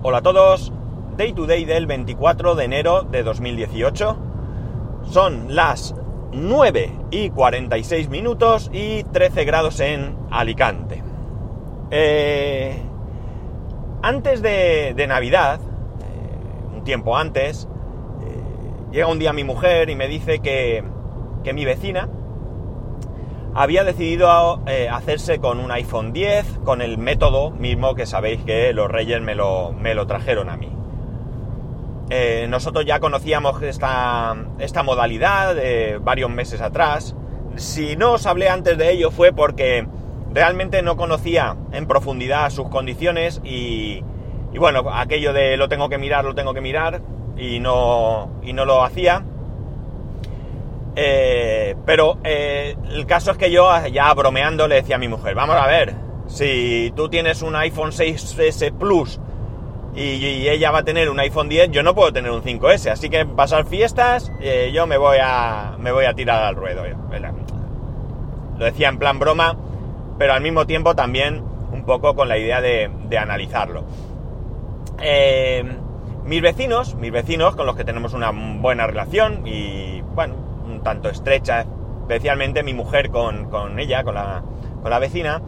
Hola a todos, Day to Day del 24 de enero de 2018. Son las 9 y 46 minutos y 13 grados en Alicante. Eh, antes de, Navidad, eh, un tiempo antes, eh, llega un día mi mujer y me dice que, que mi vecina había decidido eh, hacerse con un iPhone 10, con el método mismo que sabéis que los reyes me lo, me lo trajeron a mí. Eh, nosotros ya conocíamos esta, esta modalidad de varios meses atrás. Si no os hablé antes de ello fue porque realmente no conocía en profundidad sus condiciones y, y bueno, aquello de lo tengo que mirar, lo tengo que mirar y no, y no lo hacía. Eh, pero eh, el caso es que yo ya bromeando le decía a mi mujer, vamos a ver, si tú tienes un iPhone 6S Plus y, ella va a tener un iPhone 10, yo no puedo tener un 5S, así que pasar fiestas, eh, yo me voy, a, me voy a tirar al ruedo. Lo decía en plan broma, pero al mismo tiempo también un poco con la idea de, analizarlo. Mis vecinos, mis vecinos con los que tenemos una buena relación y bueno, tanto estrecha, especialmente mi mujer con, con ella, con la, con la vecina,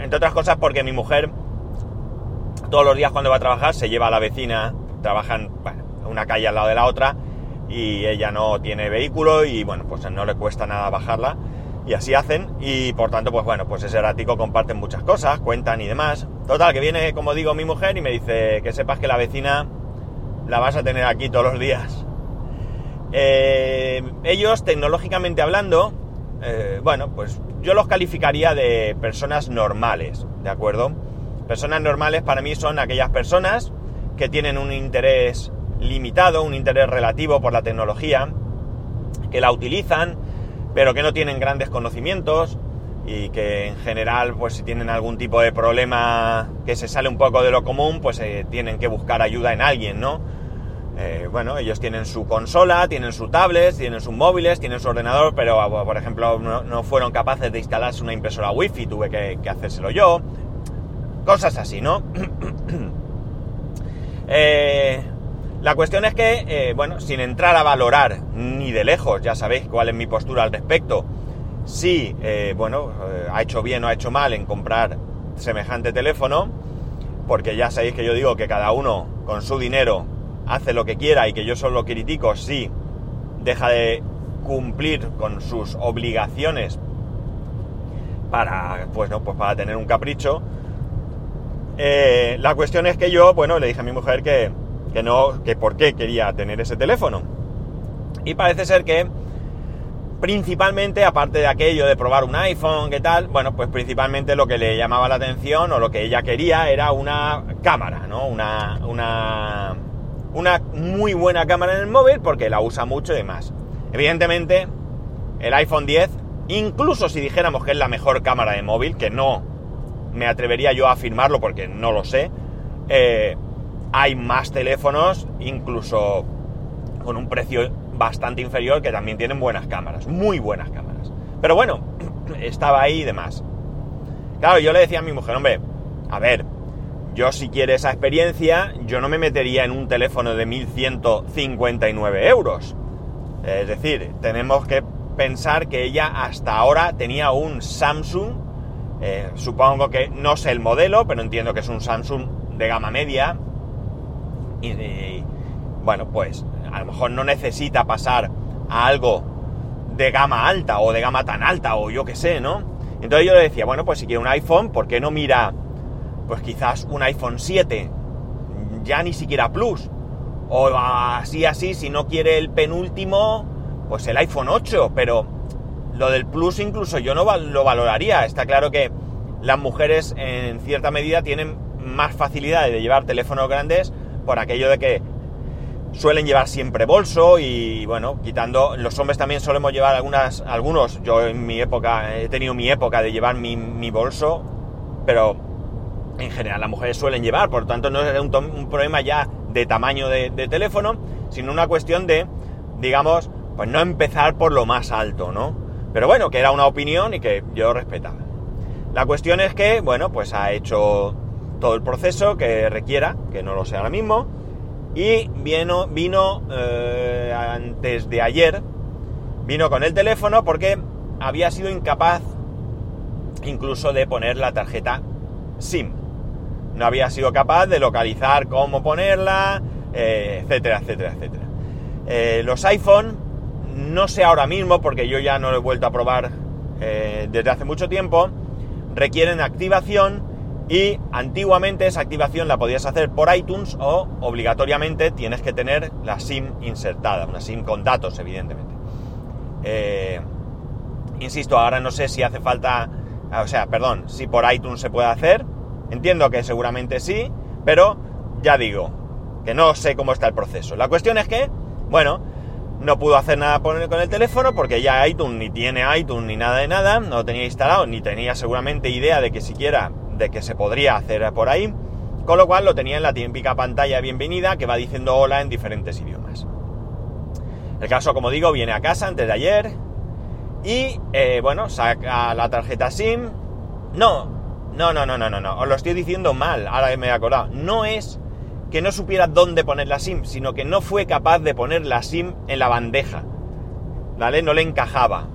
entre otras cosas porque mi mujer todos los días cuando va a trabajar se lleva a la vecina, trabajan bueno, una calle al lado de la otra y ella no tiene vehículo y bueno, pues no le cuesta nada bajarla y así hacen y por tanto pues bueno, pues ese ratico comparten muchas cosas, cuentan y demás. Total, que viene como digo mi mujer y me dice que sepas que la vecina la vas a tener aquí todos los días. Eh, ellos, tecnológicamente hablando, eh, bueno, pues yo los calificaría de personas normales, ¿de acuerdo? Personas normales para mí son aquellas personas que tienen un interés limitado, un interés relativo por la tecnología, que la utilizan, pero que no tienen grandes conocimientos y que en general, pues si tienen algún tipo de problema que se sale un poco de lo común, pues eh, tienen que buscar ayuda en alguien, ¿no? Eh, bueno, ellos tienen su consola, tienen su tablet, tienen sus móviles, tienen su ordenador, pero por ejemplo no, fueron capaces de instalarse una impresora wifi, tuve que, hacérselo yo. Cosas así, ¿no? eh, la cuestión es que, eh, bueno, sin entrar a valorar ni de lejos, ya sabéis cuál es mi postura al respecto, si, bueno, ha hecho bien o ha hecho mal en comprar semejante teléfono, porque ya sabéis que yo digo que cada uno con su dinero hace lo que quiera y que yo solo critico si deja de cumplir con sus obligaciones para, pues no, pues para tener un capricho. Eh, la cuestión es que yo, bueno, le dije a mi mujer que, que no, que por qué quería tener ese teléfono. Y parece ser que principalmente, aparte de aquello de probar un iPhone, ¿qué tal? Bueno, pues principalmente lo que le llamaba la atención o lo que ella quería era una cámara, ¿no? Una, una, una muy buena cámara en el móvil porque la usa mucho y demás. Evidentemente, el iPhone 10, incluso si dijéramos que es la mejor cámara de móvil, que no me atrevería yo a afirmarlo porque no lo sé, eh, hay más teléfonos, incluso con un precio bastante inferior, que también tienen buenas cámaras, muy buenas cámaras. Pero bueno, estaba ahí y demás. Claro, yo le decía a mi mujer, hombre, a ver, yo si quiere esa experiencia, yo no me metería en un teléfono de 1159 euros. Es decir, tenemos que pensar que ella hasta ahora tenía un Samsung, eh, supongo que no sé el modelo, pero entiendo que es un Samsung de gama media. Y, y bueno, pues a lo mejor no necesita pasar a algo de gama alta o de gama tan alta o yo qué sé, ¿no? Entonces yo le decía, bueno, pues si quiere un iPhone, ¿por qué no mira, pues quizás un iPhone 7, ya ni siquiera Plus? O así, así, si no quiere el penúltimo, pues el iPhone 8, pero lo del Plus incluso yo no lo valoraría. Está claro que las mujeres en cierta medida tienen más facilidad de llevar teléfonos grandes por aquello de que suelen llevar siempre bolso y bueno, quitando, los hombres también solemos llevar algunas, algunos, yo en mi época, he tenido mi época de llevar mi, mi bolso, pero en general las mujeres suelen llevar, por lo tanto no es un, problema ya de tamaño de, de, teléfono, sino una cuestión de, digamos, pues no empezar por lo más alto, ¿no? Pero bueno, que era una opinión y que yo respetaba. La cuestión es que, bueno, pues ha hecho todo el proceso que requiera, que no lo sé ahora mismo, y vino, vino eh, antes de ayer, vino con el teléfono porque había sido incapaz incluso de poner la tarjeta SIM. No había sido capaz de localizar cómo ponerla, eh, etcétera, etcétera, etcétera. Eh, los iPhone, no sé ahora mismo, porque yo ya no lo he vuelto a probar desde hace mucho tiempo, requieren activación y antiguamente esa activación la podías hacer por iTunes o obligatoriamente tienes que tener la SIM insertada, una SIM con datos, evidentemente. Eh, insisto, ahora no sé si hace falta, o sea, perdón, si por iTunes se puede hacer. Entiendo que seguramente sí, pero ya digo, que no sé cómo está el proceso. La cuestión es que, bueno, no pudo hacer nada con el teléfono porque ya iTunes ni tiene iTunes ni nada de nada, no lo tenía instalado, ni tenía seguramente idea de que siquiera de que se podría hacer por ahí, con lo cual lo tenía en la típica pantalla bienvenida que va diciendo hola en diferentes idiomas. El caso, como digo, viene a casa antes de ayer y, eh, bueno, saca la tarjeta SIM. No, no, no, no, no, no, no, os lo estoy diciendo mal, ahora me he acordado. No es que no supiera dónde poner la SIM, sino que no fue capaz de poner la SIM en la bandeja. ¿Vale? No le encajaba.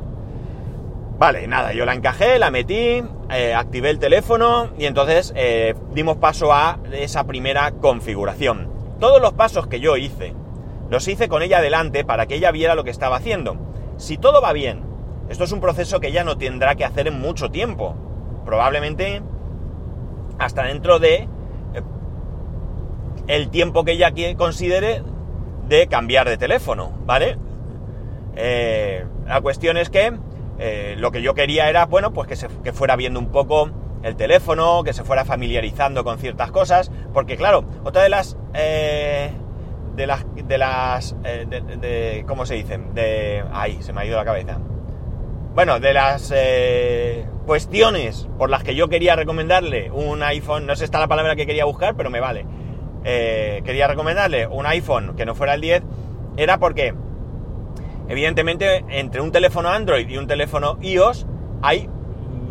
Vale, nada, yo la encajé, la metí, eh, activé el teléfono y entonces eh, dimos paso a esa primera configuración. Todos los pasos que yo hice, los hice con ella delante para que ella viera lo que estaba haciendo. Si todo va bien, esto es un proceso que ella no tendrá que hacer en mucho tiempo. Probablemente hasta dentro de eh, el tiempo que ella considere de cambiar de teléfono, ¿vale? la cuestión es que eh, lo que yo quería era, bueno, pues que, se, fuera viendo un poco el teléfono, que se fuera familiarizando con ciertas cosas, porque claro, otra de las... Eh, de las... de las... Eh, de, ¿Cómo se dicen? De... Ay, se me ha ido la cabeza. Bueno, de las cuestiones por las que yo quería recomendarle un iPhone, no sé esta la palabra que quería buscar, pero me vale. quería recomendarle un iPhone que no fuera el 10, era porque Evidentemente, entre un teléfono Android y un teléfono iOS hay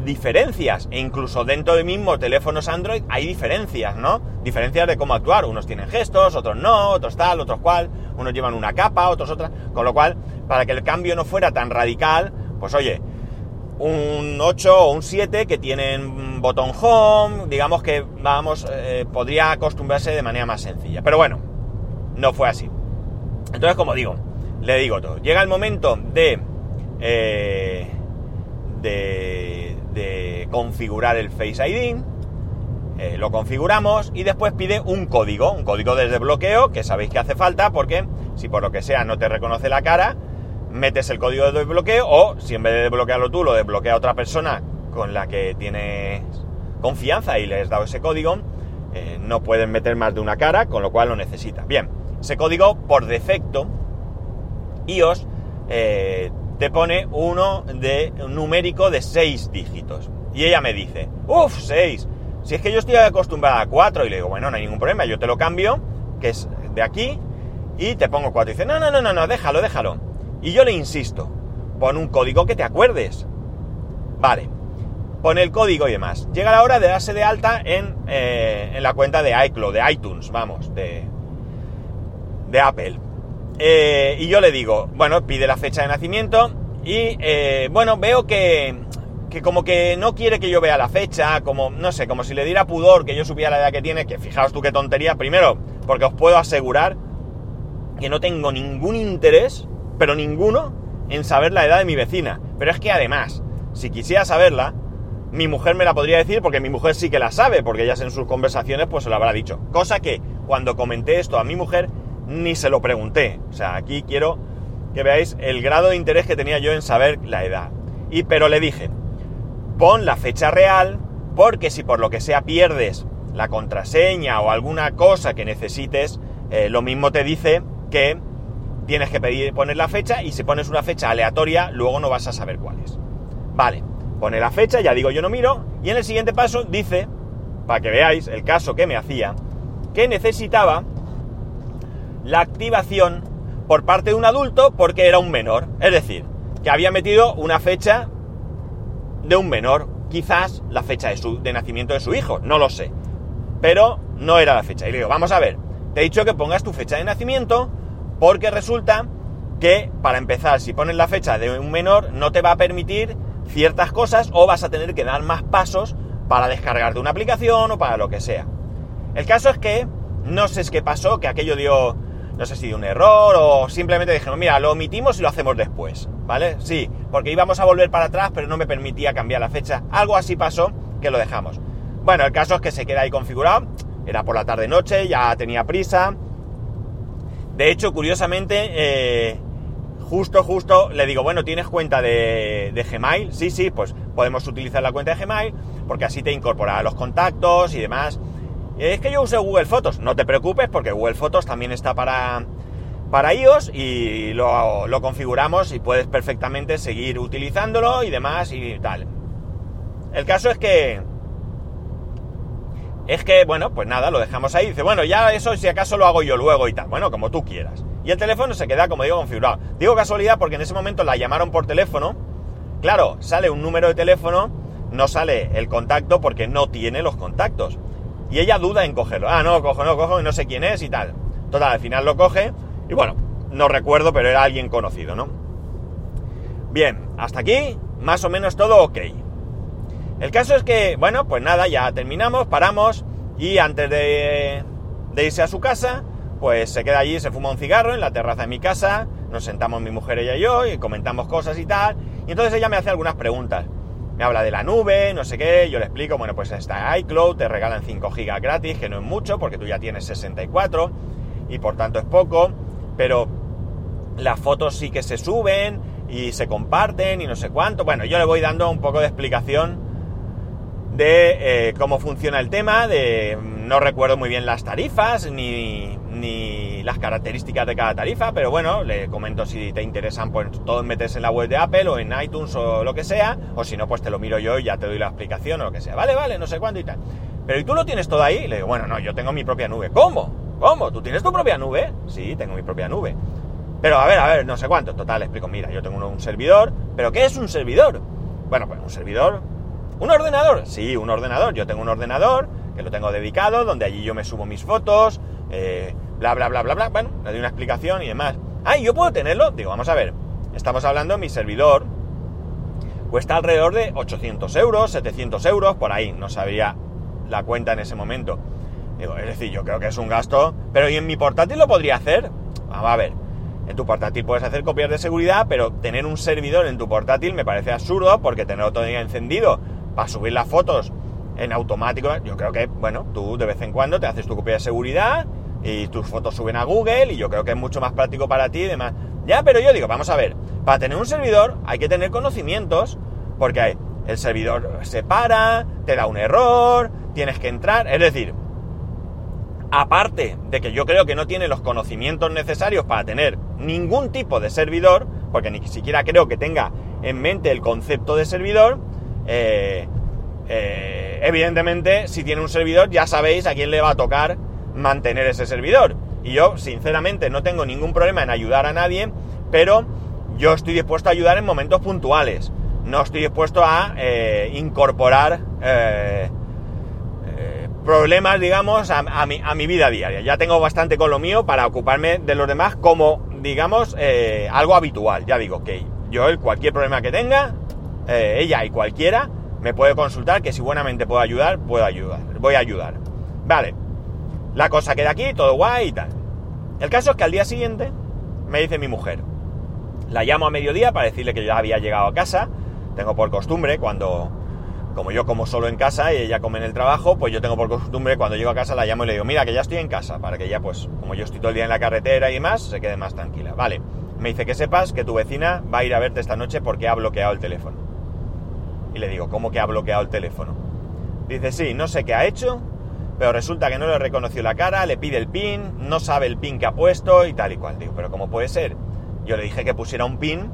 diferencias, e incluso dentro de mismo teléfonos Android hay diferencias, ¿no? Diferencias de cómo actuar. Unos tienen gestos, otros no, otros tal, otros cual, unos llevan una capa, otros otra. Con lo cual, para que el cambio no fuera tan radical, pues oye, un 8 o un 7 que tienen botón home, digamos que vamos, eh, podría acostumbrarse de manera más sencilla. Pero bueno, no fue así. Entonces, como digo, le digo todo. Llega el momento de, eh, de, de, configurar el Face ID, eh, lo configuramos y después pide un código, un código de desbloqueo que sabéis que hace falta porque si por lo que sea no te reconoce la cara, metes el código de desbloqueo o si en vez de desbloquearlo tú lo desbloquea otra persona con la que tienes confianza y le has dado ese código, eh, no pueden meter más de una cara, con lo cual lo necesita. Bien, ese código por defecto iOS eh, te pone uno de un numérico de 6 dígitos. Y ella me dice, uff, 6. Si es que yo estoy acostumbrada a 4 y le digo, bueno, no hay ningún problema, yo te lo cambio, que es de aquí, y te pongo 4. Y dice, no, no, no, no, no, déjalo, déjalo. Y yo le insisto, pon un código que te acuerdes. Vale, pone el código y demás. Llega la hora de darse de alta en, eh, en la cuenta de iCloud, de iTunes, vamos, de, de Apple. Eh, y yo le digo, bueno, pide la fecha de nacimiento y eh, bueno, veo que, que como que no quiere que yo vea la fecha, como, no sé, como si le diera pudor que yo supiera la edad que tiene, que fijaos tú qué tontería, primero, porque os puedo asegurar que no tengo ningún interés, pero ninguno, en saber la edad de mi vecina. Pero es que además, si quisiera saberla, mi mujer me la podría decir porque mi mujer sí que la sabe, porque ella en sus conversaciones pues se lo habrá dicho. Cosa que cuando comenté esto a mi mujer, ni se lo pregunté. O sea, aquí quiero que veáis el grado de interés que tenía yo en saber la edad. Y pero le dije, pon la fecha real, porque si por lo que sea pierdes la contraseña o alguna cosa que necesites, eh, lo mismo te dice que tienes que pedir, poner la fecha y si pones una fecha aleatoria, luego no vas a saber cuál es. Vale, pone la fecha, ya digo yo no miro, y en el siguiente paso dice, para que veáis el caso que me hacía, que necesitaba la activación por parte de un adulto porque era un menor. Es decir, que había metido una fecha de un menor, quizás la fecha de, de nacimiento de su hijo, no lo sé. pero no era la fecha. Y le digo, vamos a ver, te he dicho que pongas tu fecha de nacimiento porque resulta que, para empezar, si pones la fecha de un menor, no te va a permitir ciertas cosas o vas a tener que dar más pasos para descargarte una aplicación o para lo que sea. El caso es que no sé qué pasó, que aquello dio, no sé si dio un error o simplemente dijeron, mira, lo omitimos y lo hacemos después, ¿vale? Sí, porque íbamos a volver para atrás, pero no me permitía cambiar la fecha. Algo así pasó que lo dejamos. Bueno, el caso es que se queda ahí configurado. Era por la tarde-noche, ya tenía prisa. De hecho, curiosamente, eh, justo, justo, le digo, bueno, ¿tienes cuenta de, Gmail? Sí, sí, pues podemos utilizar la cuenta de Gmail, porque así te incorpora los contactos y demás. Es que yo uso Google Fotos, no te preocupes, porque Google Fotos también está para, para iOS y lo, lo configuramos y puedes perfectamente seguir utilizándolo y demás y tal. El caso es que es que, bueno, pues nada, lo dejamos ahí. Dice, bueno, ya eso si acaso lo hago yo luego y tal. Bueno, como tú quieras. Y el teléfono se queda, como digo, configurado. Digo casualidad porque en ese momento la llamaron por teléfono. Claro, sale un número de teléfono, no sale el contacto porque no tiene los contactos. Y ella duda en cogerlo. Ah, no, cojo, no, cojo, no sé quién es y tal. Total, al final lo coge y bueno, no recuerdo, pero era alguien conocido, ¿no? Bien, hasta aquí, más o menos todo ok. El caso es que, bueno, pues nada, ya terminamos, paramos y antes de, irse a su casa, pues se queda allí, se fuma un cigarro en la terraza de mi casa, nos sentamos mi mujer, ella y yo, y comentamos cosas y tal, y entonces ella me hace algunas preguntas. Me habla de la nube, no sé qué, yo le explico, bueno, pues está iCloud, te regalan 5 gigas gratis, que no es mucho, porque tú ya tienes 64, y por tanto es poco, pero las fotos sí que se suben y se comparten y no sé cuánto. Bueno, yo le voy dando un poco de explicación de eh, cómo funciona el tema, de no recuerdo muy bien las tarifas ni, ni, las características de cada tarifa, pero bueno, le comento si te interesan, pues todo metes en la web de Apple o en iTunes o lo que sea, o si no, pues te lo miro yo y ya te doy la explicación o lo que sea. Vale, vale, no sé cuándo y tal. Pero ¿y tú lo tienes todo ahí? Le digo, bueno, no, yo tengo mi propia nube. ¿Cómo? ¿Cómo? ¿Tú tienes tu propia nube? Sí, tengo mi propia nube. Pero a ver, a ver, no sé cuánto. Total, explico, mira, yo tengo un servidor. ¿Pero qué es un servidor? Bueno, pues un servidor ¿Un ordenador? Sí, un ordenador. Yo tengo un ordenador que lo tengo dedicado, donde allí yo me subo mis fotos, eh, bla, bla, bla, bla, bla. Bueno, le doy una explicación y demás. Ah, ¿yo puedo tenerlo? Digo, vamos a ver. Estamos hablando, mi servidor cuesta alrededor de 800 euros, 700 euros, por ahí. No sabía la cuenta en ese momento. Digo, es decir, yo creo que es un gasto. Pero ¿y en mi portátil lo podría hacer? Vamos a ver. En tu portátil puedes hacer copias de seguridad, pero tener un servidor en tu portátil me parece absurdo porque tenerlo todo día encendido para subir las fotos en automático, yo creo que, bueno, tú de vez en cuando te haces tu copia de seguridad y tus fotos suben a Google y yo creo que es mucho más práctico para ti y demás. Ya, pero yo digo, vamos a ver, para tener un servidor hay que tener conocimientos porque el servidor se para, te da un error, tienes que entrar, es decir, aparte de que yo creo que no tiene los conocimientos necesarios para tener ningún tipo de servidor, porque ni siquiera creo que tenga en mente el concepto de servidor, eh, eh, evidentemente, si tiene un servidor, ya sabéis a quién le va a tocar mantener ese servidor. Y yo, sinceramente, no tengo ningún problema en ayudar a nadie, pero yo estoy dispuesto a ayudar en momentos puntuales. No estoy dispuesto a eh, incorporar problemas, digamos, a, mi, a, mi, vida diaria. Ya tengo bastante con lo mío para ocuparme de los demás como, digamos, algo habitual. Ya digo que yo, cualquier problema que tenga, eh, ella y cualquiera me puede consultar que si buenamente puedo ayudar, puedo ayudar, voy a ayudar. Vale, la cosa queda aquí, todo guay y tal. El caso es que al día siguiente me dice mi mujer, la llamo a mediodía para decirle que ya había llegado a casa, tengo por costumbre cuando, como yo como solo en casa y ella come en el trabajo, pues yo tengo por costumbre cuando llego a casa la llamo y le digo, mira que ya estoy en casa, para que ella pues, como yo estoy todo el día en la carretera y demás, se quede más tranquila. Vale, me dice que sepas que tu vecina va a ir a verte esta noche porque ha bloqueado el teléfono. Y le digo, ¿cómo que ha bloqueado el teléfono? Dice, sí, no sé qué ha hecho, pero resulta que no le reconoció la cara, le pide el pin, no sabe el pin que ha puesto y tal y cual. Digo, ¿pero cómo puede ser? Yo le dije que pusiera un pin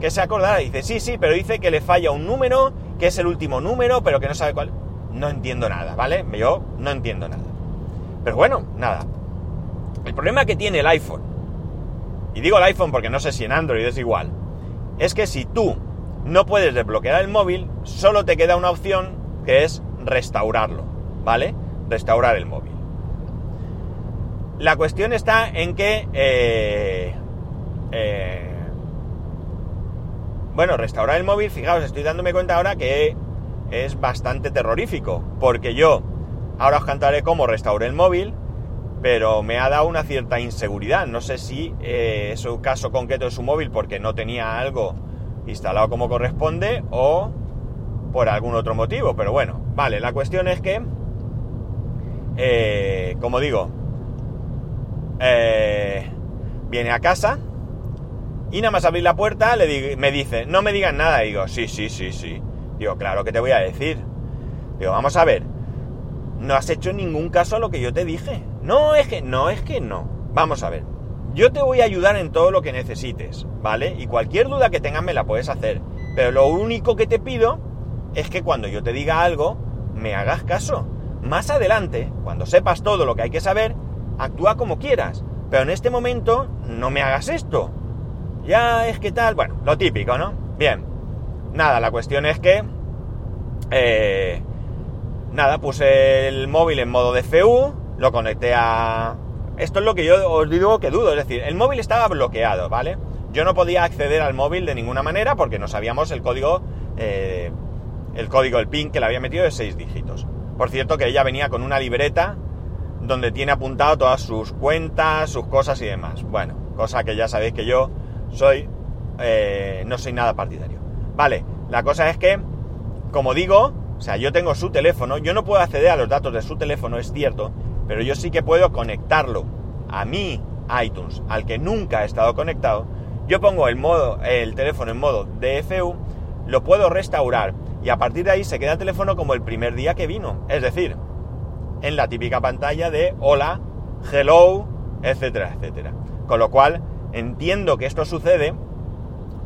que se acordara. Dice, sí, sí, pero dice que le falla un número, que es el último número, pero que no sabe cuál. No entiendo nada, ¿vale? Yo no entiendo nada. Pero bueno, nada. El problema que tiene el iPhone, y digo el iPhone porque no sé si en Android es igual, es que si tú no puedes desbloquear el móvil, solo te queda una opción que es restaurarlo, ¿vale? restaurar el móvil. La cuestión está en que, eh, eh, bueno, restaurar el móvil, fijaos, estoy dándome cuenta ahora que es bastante terrorífico, porque yo ahora os cantaré cómo restauré el móvil, pero me ha dado una cierta inseguridad. No sé si eh, es un caso concreto de su móvil porque no tenía algo instalado como corresponde o por algún otro motivo, pero bueno, vale, la cuestión es que, como digo, eh, viene a casa y nada más abrir la puerta le me dice, no me digan nada. Y digo, sí, sí, sí, sí. Digo, claro que te voy a decir. Digo, vamos a ver. No has hecho ningún caso a lo que yo te dije. No, es que no, es que no. Vamos a ver. Yo te voy a ayudar en todo lo que necesites, ¿vale? Y cualquier duda que tengas me la puedes hacer. Pero lo único que te pido es que cuando yo te diga algo, me hagas caso. Más adelante, cuando sepas todo lo que hay que saber, actúa como quieras, pero en este momento no me hagas esto. Ya es que tal, bueno, lo típico, ¿no? Bien, nada, la cuestión es que... Eh, nada, puse el móvil en modo DFU, lo conecté a... Esto es lo que yo os digo que dudo, es decir, el móvil estaba bloqueado, ¿vale? Yo no podía acceder al móvil de ninguna manera porque no sabíamos el código, eh, el código, el PIN que le había metido de 6 dígitos. Por cierto que ella venía con una libreta donde tiene apuntado todas sus cuentas, sus cosas y demás. Bueno, cosa que ya sabéis que yo soy, eh, no soy nada partidario. Vale, la cosa es que, como digo, o sea, yo tengo su teléfono, yo no puedo acceder a los datos de su teléfono, es cierto, pero yo sí que puedo conectarlo a mi iTunes, al que nunca he estado conectado. Yo pongo el, modo, el teléfono en modo DFU, lo puedo restaurar y a partir de ahí se queda el teléfono como el primer día que vino. Es decir, en la típica pantalla de hola, hello, etcétera, etcétera. Con lo cual, entiendo que esto sucede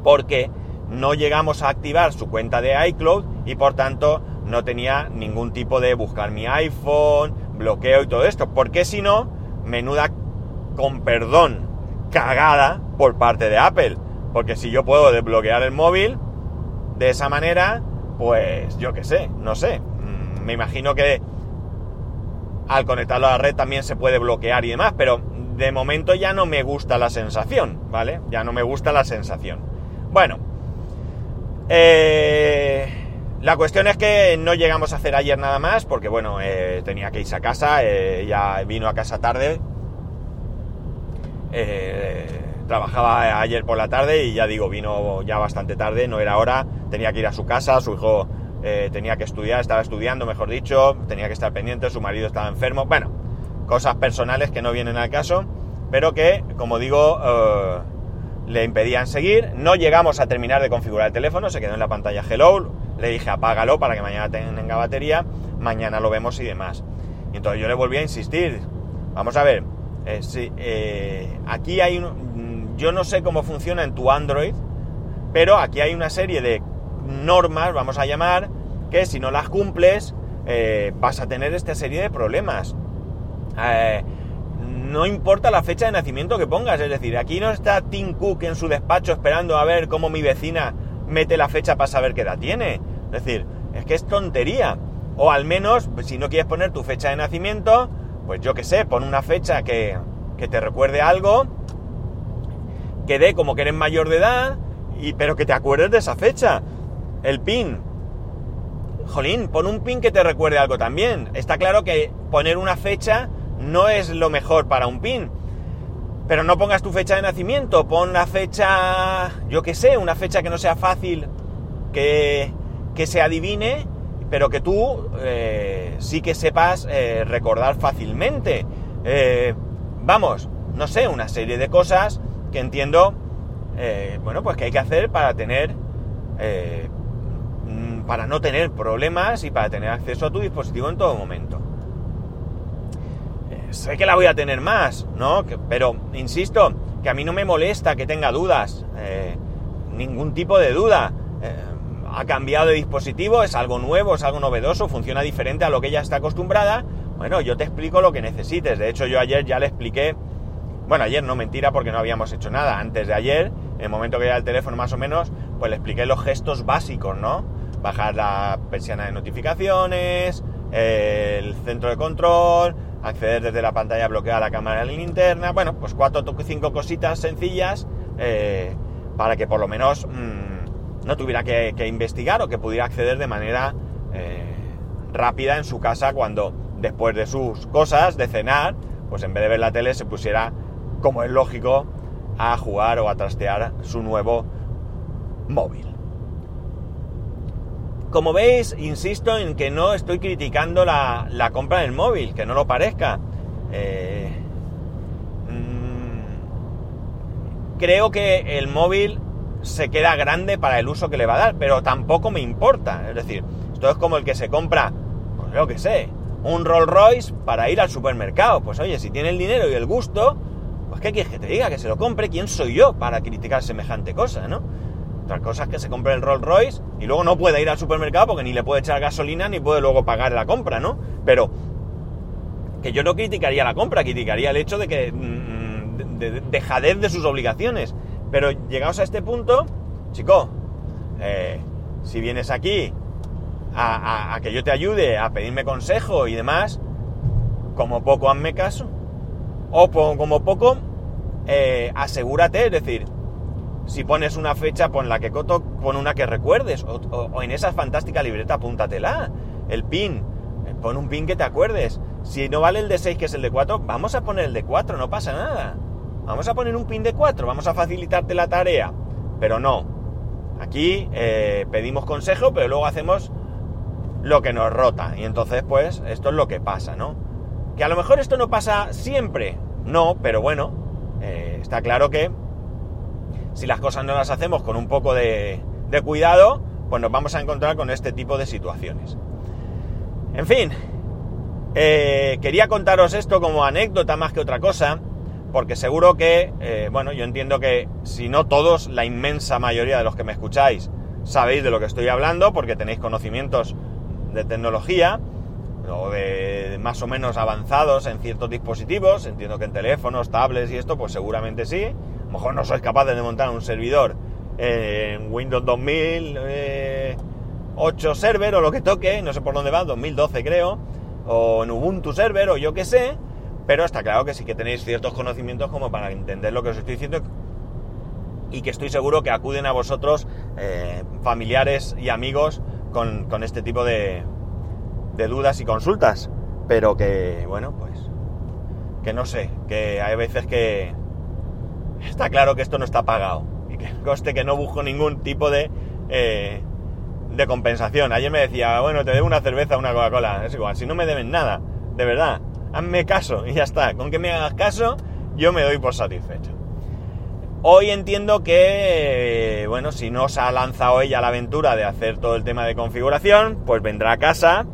porque no llegamos a activar su cuenta de iCloud y por tanto no tenía ningún tipo de buscar mi iPhone, bloqueo y todo esto. Porque si no, menuda, con perdón, cagada por parte de Apple. Porque si yo puedo desbloquear el móvil de esa manera, pues yo qué sé, no sé. Mm, me imagino que al conectarlo a la red también se puede bloquear y demás, pero de momento ya no me gusta la sensación, ¿vale? Ya no me gusta la sensación. Bueno, eh, la cuestión es que no llegamos a hacer ayer nada más, porque bueno, eh, tenía que irse a casa, eh, ya vino a casa tarde, trabajaba ayer por la tarde y ya digo, vino ya bastante tarde, no era hora, tenía que ir a su casa, su hijo eh, tenía que estudiar, estaba estudiando, mejor dicho, tenía que estar pendiente, su marido estaba enfermo, bueno, cosas personales que no vienen al caso, pero que, como digo, eh, le impedían seguir. No llegamos a terminar de configurar el teléfono, se quedó en la pantalla Hello, le dije apágalo para que mañana tenga batería, mañana lo vemos y demás. Y entonces yo le volví a insistir, vamos a ver, eh, si, aquí hay un... Yo no sé cómo funciona en tu Android, pero aquí hay una serie de normas, vamos a llamar, que si no las cumples eh, vas a tener esta serie de problemas. Eh, no importa la fecha de nacimiento que pongas, es decir, aquí no está Tim Cook en su despacho esperando a ver cómo mi vecina mete la fecha para saber qué edad tiene. Es decir, es que es tontería. O al menos, si no quieres poner tu fecha de nacimiento, pues yo qué sé, pon una fecha que, que te recuerde algo, que dé como que eres mayor de edad, y, pero que te acuerdes de esa fecha. El pin. Jolín, pon un pin que te recuerde algo también. Está claro que poner una fecha no es lo mejor para un pin. Pero no pongas tu fecha de nacimiento, pon la fecha, yo qué sé, una fecha que no sea fácil que, que se adivine, pero que tú eh, sí que sepas eh, recordar fácilmente. Eh, vamos, no sé, una serie de cosas que entiendo, bueno, pues que hay que hacer para tener para no tener problemas y para tener acceso a tu dispositivo en todo momento. Sé que la voy a tener más, ¿no? pero, insisto, que a mí no me molesta que tenga dudas, eh, ningún tipo de duda. Eh, ha cambiado de dispositivo, es algo nuevo, es algo novedoso, funciona diferente a lo que ella está acostumbrada. Bueno, yo te explico lo que necesites. De hecho, yo ayer ya le expliqué, bueno, ayer no mentira porque no habíamos hecho nada. Antes de ayer, en el momento que era el teléfono más o menos, pues le expliqué los gestos básicos, ¿no? bajar la persiana de notificaciones, el centro de control, acceder desde la pantalla bloqueada a la cámara linterna, bueno, pues cuatro o cinco cositas sencillas eh, para que por lo menos mm, no tuviera que, investigar o que pudiera acceder de manera eh, rápida en su casa cuando después de sus cosas, de cenar, pues en vez de ver la tele se pusiera, como es lógico, a jugar o a trastear su nuevo móvil. Como veis, insisto en que no estoy criticando la, compra del móvil, que no lo parezca. Eh, mm, creo que el móvil se queda grande para el uso que le va a dar, pero tampoco me importa. Es decir, esto es como el que se compra, pues lo que sé, un Rolls Royce para ir al supermercado. Pues oye, si tiene el dinero y el gusto, pues ¿qué quieres que te diga? Que se lo compre. ¿Quién soy yo para criticar semejante cosa, no? Otra cosa es que se compre el Rolls Royce y luego no puede ir al supermercado porque ni le puede echar gasolina ni puede luego pagar la compra, ¿no? Pero que yo no criticaría la compra, criticaría el hecho de que mm, de, dejadez de sus obligaciones. Pero llegados a este punto, chico, eh, si vienes aquí a, que yo te ayude, a pedirme consejo y demás, como poco hazme caso. O como poco, eh, asegúrate, es decir, si pones una fecha, pon la que coto, pon una que recuerdes. O, en esa fantástica libreta, apúntatela. El pin. Eh, pon un pin que te acuerdes. Si no vale el de 6, que es el de 4, vamos a poner el de 4, no pasa nada. Vamos a poner un pin de 4, vamos a facilitarte la tarea. Pero no. Aquí eh, pedimos consejo, pero luego hacemos lo que nos rota. Y entonces, pues, esto es lo que pasa, ¿no? Que a lo mejor esto no pasa siempre. No, pero bueno, eh, está claro que si las cosas no las hacemos con un poco de, cuidado, pues nos vamos a encontrar con este tipo de situaciones. En fin, eh, quería contaros esto como anécdota más que otra cosa, porque seguro que, eh, bueno, yo entiendo que si no todos, la inmensa mayoría de los que me escucháis sabéis de lo que estoy hablando, porque tenéis conocimientos de tecnología o de más o menos avanzados en ciertos dispositivos, entiendo que en teléfonos, tablets y esto, pues seguramente sí mejor no sois capaces de montar un servidor en Windows 2008 eh, server o lo que toque, no sé por dónde va, 2012 creo, o en Ubuntu server o yo qué sé, pero está claro que sí que tenéis ciertos conocimientos como para entender lo que os estoy diciendo y que estoy seguro que acuden a vosotros eh, familiares y amigos con, este tipo de, de dudas y consultas, pero que, bueno, pues, que no sé, que hay veces que, está claro que esto no está pagado y que coste que no busco ningún tipo de, eh, de compensación. Ayer me decía, bueno, te debo una cerveza, una Coca-Cola. Es igual, si no me deben nada, de verdad, hazme caso y ya está. Con que me hagas caso, yo me doy por satisfecho. Hoy entiendo que, bueno, si no se ha lanzado ella la aventura de hacer todo el tema de configuración, pues vendrá a casa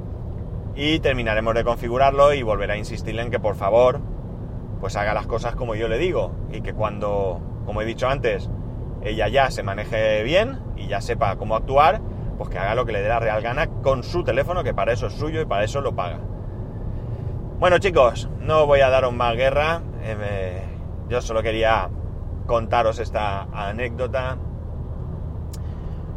y terminaremos de configurarlo y volverá a insistirle en que por favor pues haga las cosas como yo le digo y que cuando, como he dicho antes, ella ya se maneje bien y ya sepa cómo actuar, pues que haga lo que le dé la real gana con su teléfono, que para eso es suyo y para eso lo paga. Bueno chicos, no voy a daros más guerra, eh, yo solo quería contaros esta anécdota.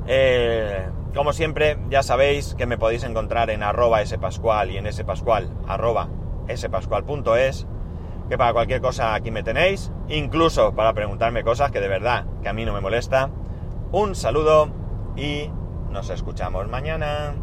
Eh, como siempre, ya sabéis que me podéis encontrar en arroba spascual y en spascual arroba spascual.es que para cualquier cosa aquí me tenéis, incluso para preguntarme cosas que de verdad que a mí no me molesta. Un saludo y nos escuchamos mañana.